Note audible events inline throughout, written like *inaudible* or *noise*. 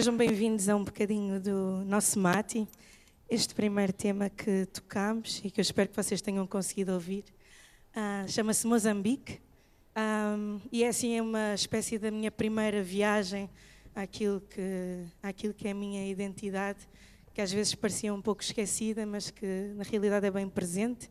Sejam bem-vindos a um bocadinho do nosso Mati. Este primeiro tema que tocamos e que eu espero que vocês tenham conseguido ouvir uh, chama-se Moçambique. Um, e é assim é uma espécie da minha primeira viagem àquilo que, àquilo que é a minha identidade, que às vezes parecia um pouco esquecida, mas que na realidade é bem presente.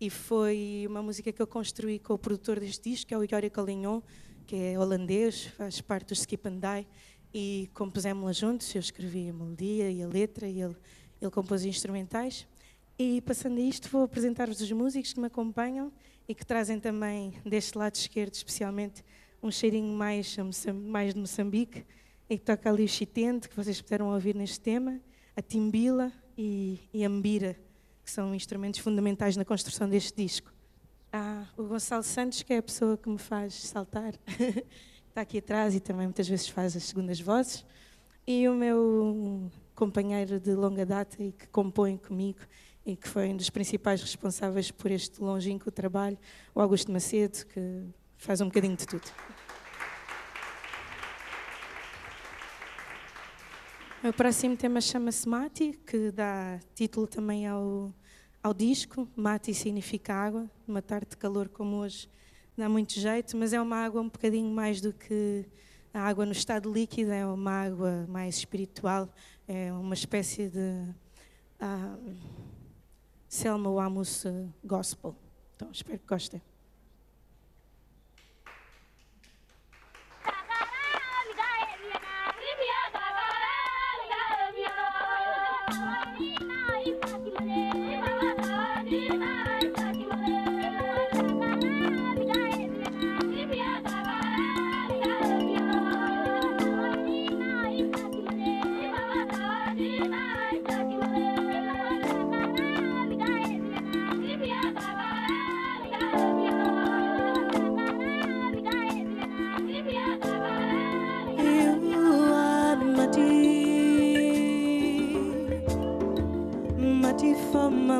E foi uma música que eu construí com o produtor deste disco, que é o Yori Collignon, que é holandês, faz parte do Skip and Die, e compusemos-la juntos. Eu escrevi a melodia e a letra, e ele, ele compôs instrumentais. E passando a isto, vou apresentar-vos os músicos que me acompanham e que trazem também deste lado esquerdo, especialmente, um cheirinho mais, mais de Moçambique, e que toca ali o chitente, que vocês puderam ouvir neste tema, a timbila e, e a mbira, que são instrumentos fundamentais na construção deste disco. Ah, o Gonçalo Santos, que é a pessoa que me faz saltar, *laughs* está aqui atrás e também muitas vezes faz as segundas vozes. E o meu companheiro de longa data e que compõe comigo e que foi um dos principais responsáveis por este longínquo trabalho, o Augusto Macedo, que faz um bocadinho de tudo. O próximo tema chama-se Mati, que dá título também ao, ao disco. Mate significa água. Uma tarde de calor como hoje dá muito jeito, mas é uma água um bocadinho mais do que a água no estado líquido, é uma água mais espiritual, é uma espécie de uh, Selma Wamus Gospel. Então, espero que gostem.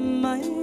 my mind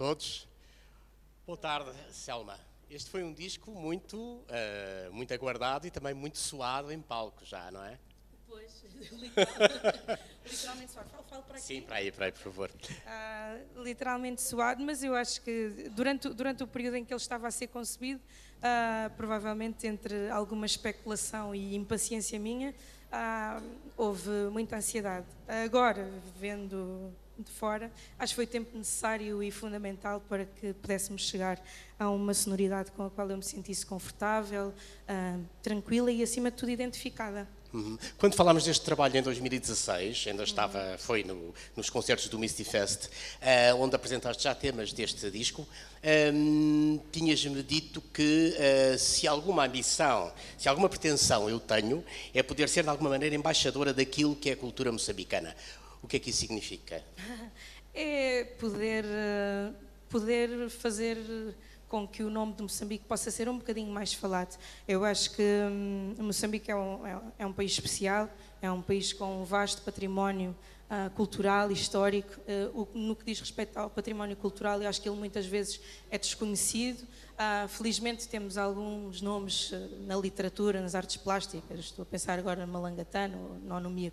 todos. Boa tarde, Selma. Este foi um disco muito, uh, muito aguardado e também muito suado em palco já, não é? Pois, *laughs* *laughs* literalmente suado. Falo, falo para aqui. Sim, para aí, para aí, por favor. Uh, literalmente suado, mas eu acho que durante, durante o período em que ele estava a ser concebido, uh, provavelmente entre alguma especulação e impaciência minha, houve muita ansiedade. Agora, vendo de fora, acho que foi tempo necessário e fundamental para que pudéssemos chegar a uma sonoridade com a qual eu me sentisse confortável, uh, tranquila e, acima de tudo, identificada. Uhum. Quando falámos deste trabalho em 2016, ainda estava, foi no, nos concertos do Misty Fest, uh, onde apresentaste já temas deste disco, tinhas-me dito que uh, se alguma ambição, se alguma pretensão eu tenho, é poder ser de alguma maneira embaixadora daquilo que é a cultura moçambicana. O que é que isso significa? *laughs* É poder, eh, poder fazer com que o nome de Moçambique possa ser um bocadinho mais falado. Eu acho que hum, Moçambique é um, é, é um país especial, é um país com um vasto património uh, cultural, histórico. Uh, no que diz respeito ao património cultural, eu acho que ele muitas vezes é desconhecido. Uh, felizmente temos alguns nomes na literatura, nas artes plásticas, estou a pensar agora no Malangatano, no Nonomia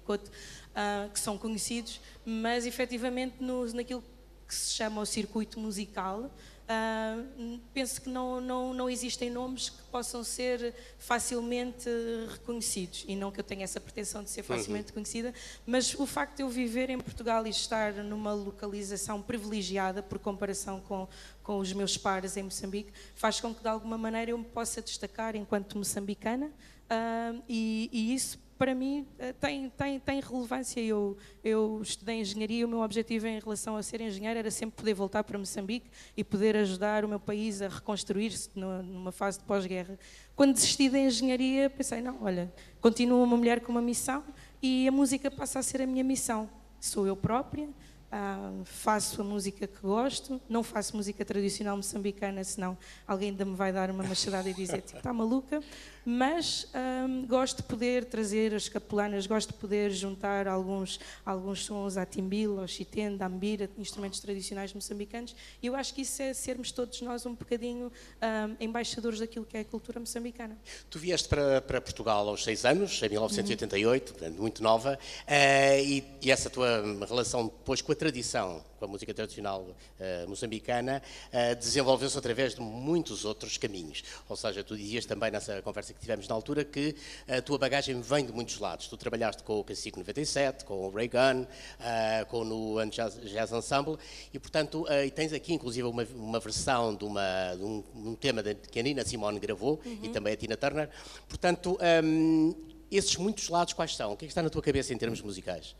Couto, que são conhecidos, mas efetivamente no, naquilo que se chama o circuito musical, Uh, penso que não, não, não existem nomes que possam ser facilmente reconhecidos e não que eu tenha essa pretensão de ser uhum. facilmente uhum. reconhecida, mas o facto de eu viver em Portugal e estar numa localização privilegiada por comparação com, com os meus pares em Moçambique faz com que de alguma maneira eu me possa destacar enquanto moçambicana uh, e, e isso para mim eh, tem, tem, tem relevância. Eu, eu estudei engenharia o meu objetivo em relação a ser engenheiro era sempre poder voltar para Moçambique e poder ajudar o meu país a reconstruir-se numa fase de pós-guerra. Quando desisti da engenharia, pensei: não, olha, continuo uma mulher com uma missão e a música passa a ser a minha missão. Sou eu própria. Uh, faço a música que gosto, não faço música tradicional moçambicana, senão alguém ainda me vai dar uma machadada e dizer tipo, está maluca mas hum, gosto de poder trazer as capelanas, gosto de poder juntar alguns, alguns sons à timbil, ao chitende, à ambira, instrumentos tradicionais moçambicanos, e eu acho que isso é sermos todos nós um bocadinho hum, embaixadores daquilo que é a cultura moçambicana. Tu vieste para, para Portugal aos seis anos, em 1988, uhum. muito nova, uh, e, e essa tua relação depois com a tradição com a música tradicional uh, moçambicana, uh, desenvolveu-se através de muitos outros caminhos. Ou seja, tu dizias também nessa conversa que tivemos na altura que a tua bagagem vem de muitos lados. Tu trabalhaste com o Cacique 97, com o Ray Gun, uh, com o Jazz, Jazz Ensemble, e portanto, e tens aqui inclusive uma, uma versão de, uma, de um, um, tema de, que a Nina Simone gravou, uhum. e também a Tina Turner. Portanto, um, esses muitos lados quais são? O que é que está na tua cabeça em termos musicais?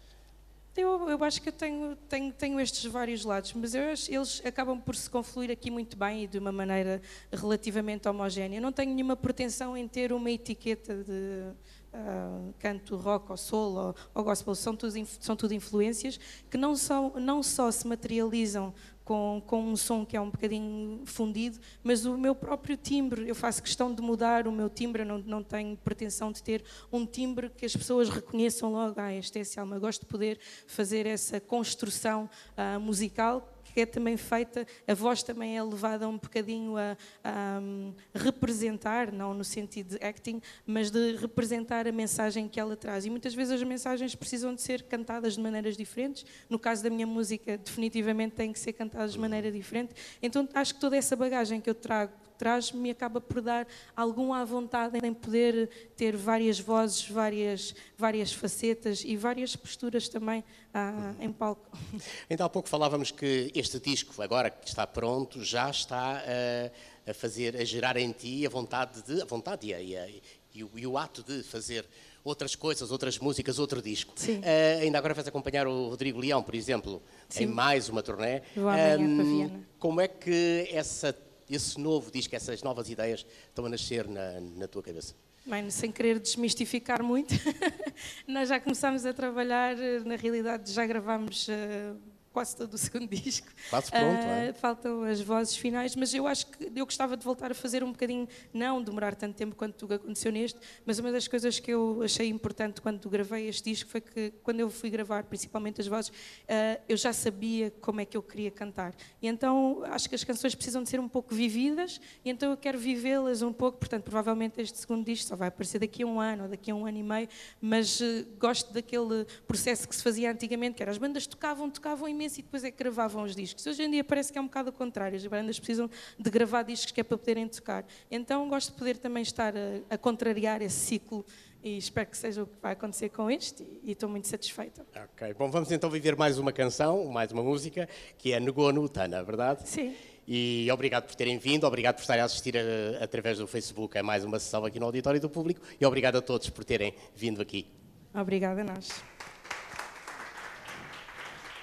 Eu, eu acho que eu tenho, tenho, tenho estes vários lados, mas eu, eles acabam por se confluir aqui muito bem e de uma maneira relativamente homogénea. Não tenho nenhuma pretensão em ter uma etiqueta de uh, canto rock ou soul ou, ou gospel, são tudo, são tudo influências que não, são, não só se materializam com, com um som que é um bocadinho fundido, mas o meu próprio timbre, eu faço questão de mudar o meu timbre, não, não tenho pretensão de ter um timbre que as pessoas reconheçam logo, ah, este é esse alma. Eu gosto de poder fazer essa construção uh, musical é também feita, a voz também é levada um bocadinho a, a um, representar, não no sentido de acting, mas de representar a mensagem que ela traz. E muitas vezes as mensagens precisam de ser cantadas de maneiras diferentes. No caso da minha música, definitivamente tem que ser cantadas de maneira diferente. Então acho que toda essa bagagem que eu trago traz-me acaba por dar alguma vontade em poder ter várias vozes, várias, várias facetas e várias posturas também ah, em palco. *laughs* Então há pouco falávamos que este disco, agora que está pronto, já está a, a fazer, a gerar em ti a vontade de, a vontade e, a, e, a, e, o, e o ato de fazer outras coisas, outras músicas, outro disco. Sim. Uh, ainda agora vais acompanhar o Rodrigo Leão, por exemplo, Sim. em mais uma turnê. Vou amanhã um, para Viena. Como é que essa esse novo disco, essas novas ideias estão a nascer na, na tua cabeça? Bem, sem querer desmistificar muito, *laughs* nós já começámos a trabalhar, na realidade já gravámos uh, quase todo o *laughs* segundo disco. Quase pronto, é? Faltam as vozes finais, mas eu acho que eu gostava de voltar a fazer um bocadinho, não demorar tanto tempo quanto aconteceu neste, mas uma das coisas que eu achei importante quando gravei este disco foi que quando eu fui gravar, principalmente as vozes, uh, eu já sabia como é que eu queria cantar. E então acho que as canções precisam de ser um pouco vividas, e então eu quero vivê-las um pouco, portanto, provavelmente este segundo disco só vai aparecer daqui a um ano ou daqui a um ano e meio, mas uh, gosto daquele processo que se fazia antigamente, que era as bandas tocavam, tocavam imenso e depois é que gravavam os discos. Hoje em dia parece que é um bocado o contrário, as bandas precisam de gravar discos que é para poderem tocar. Então gosto de poder também estar a, a contrariar esse ciclo e espero que seja o que vai acontecer com este e estou muito satisfeita. Ok, bom, vamos então viver mais uma canção, mais uma música, que é Negou no Tana, verdade? Sim. E obrigado por terem vindo, obrigado por estarem a assistir a, através do Facebook a mais uma sessão aqui no Auditório do Público e obrigado a todos por terem vindo aqui. Obrigada a nós.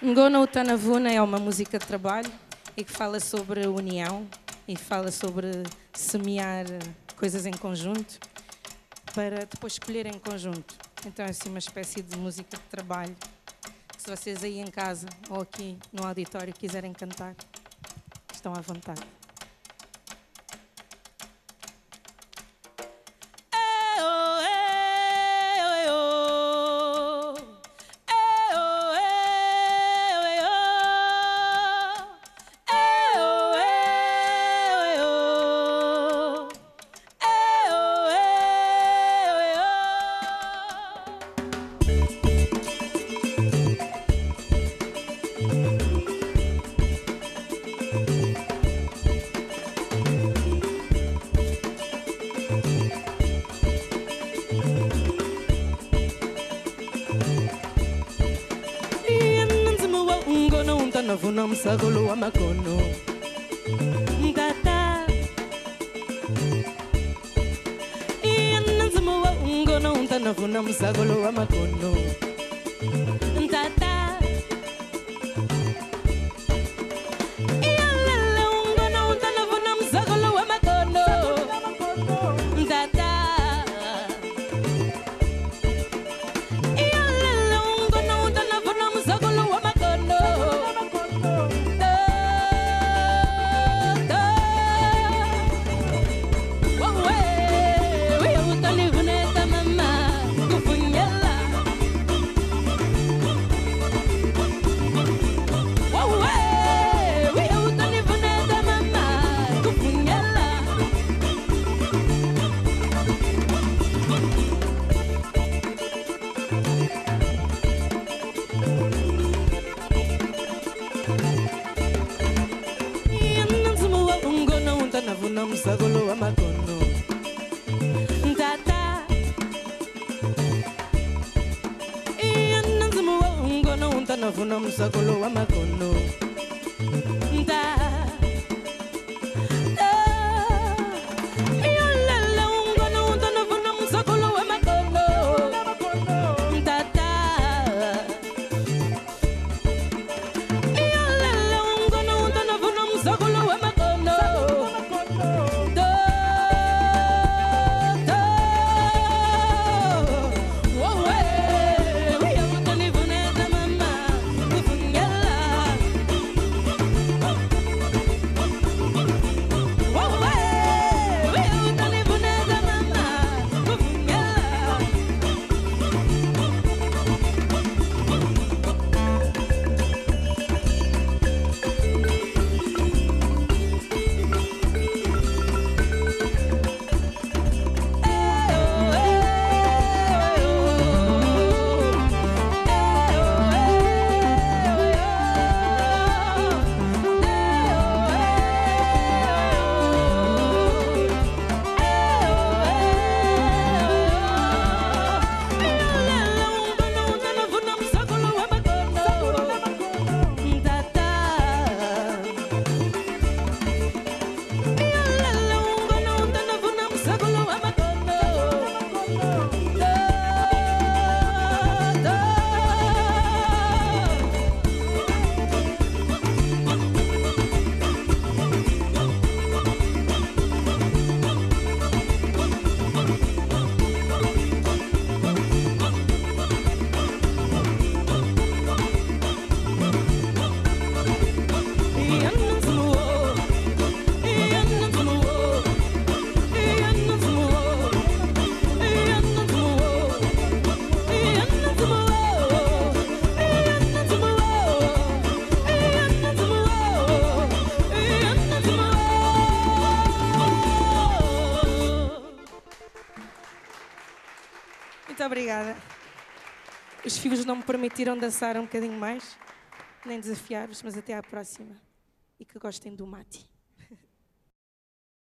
Ngona Utanavuna é uma música de trabalho e que fala sobre união e fala sobre semear coisas em conjunto para depois escolher em conjunto. Então é assim uma espécie de música de trabalho. Se vocês aí em casa ou aqui no auditório quiserem cantar, estão à vontade. Obrigada. Os filhos não me permitiram dançar um bocadinho mais, nem desafiar-vos, mas até à próxima. E que gostem do mate.